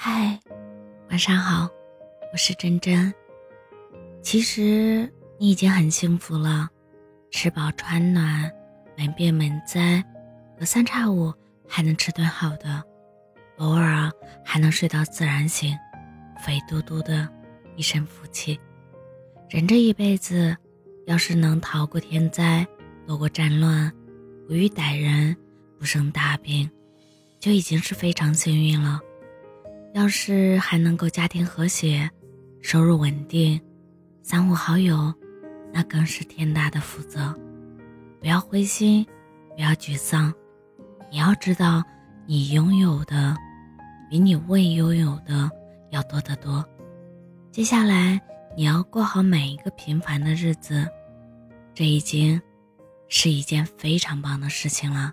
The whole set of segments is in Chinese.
嗨，晚上好，我是真真。其实你已经很幸福了，吃饱穿暖，门便门灾，隔三差五还能吃顿好的，偶尔还能睡到自然醒，肥嘟嘟的一身福气。人这一辈子，要是能逃过天灾，躲过战乱，不遇歹人，不生大病，就已经是非常幸运了。要是还能够家庭和谐，收入稳定，三五好友，那更是天大的福泽。不要灰心，不要沮丧，你要知道，你拥有的比你未拥有的要多得多。接下来你要过好每一个平凡的日子，这已经是一件非常棒的事情了。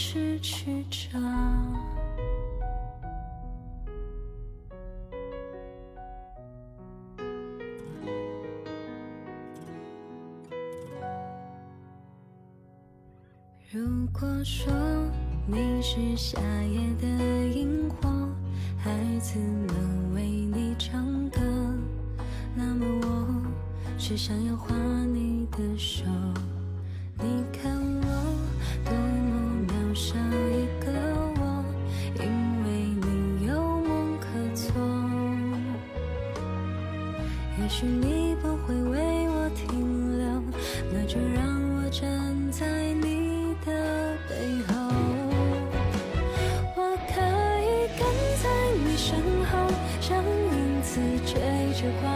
失去着。如果说你是夏夜的萤火，孩子们为你唱歌，那么我却想要画你的手。你看不会为我停留，那就让我站在你的背后。我可以跟在你身后，像影子追着光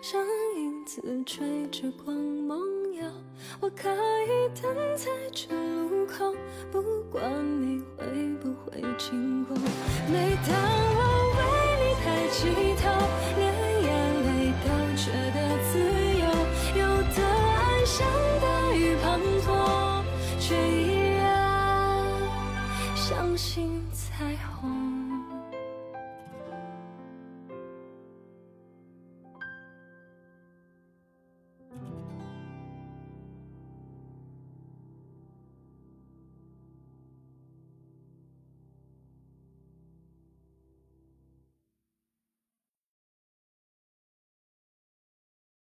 像影子追着光梦游，我可以等在这路口，不管你会不会经过，每当我为你抬起头。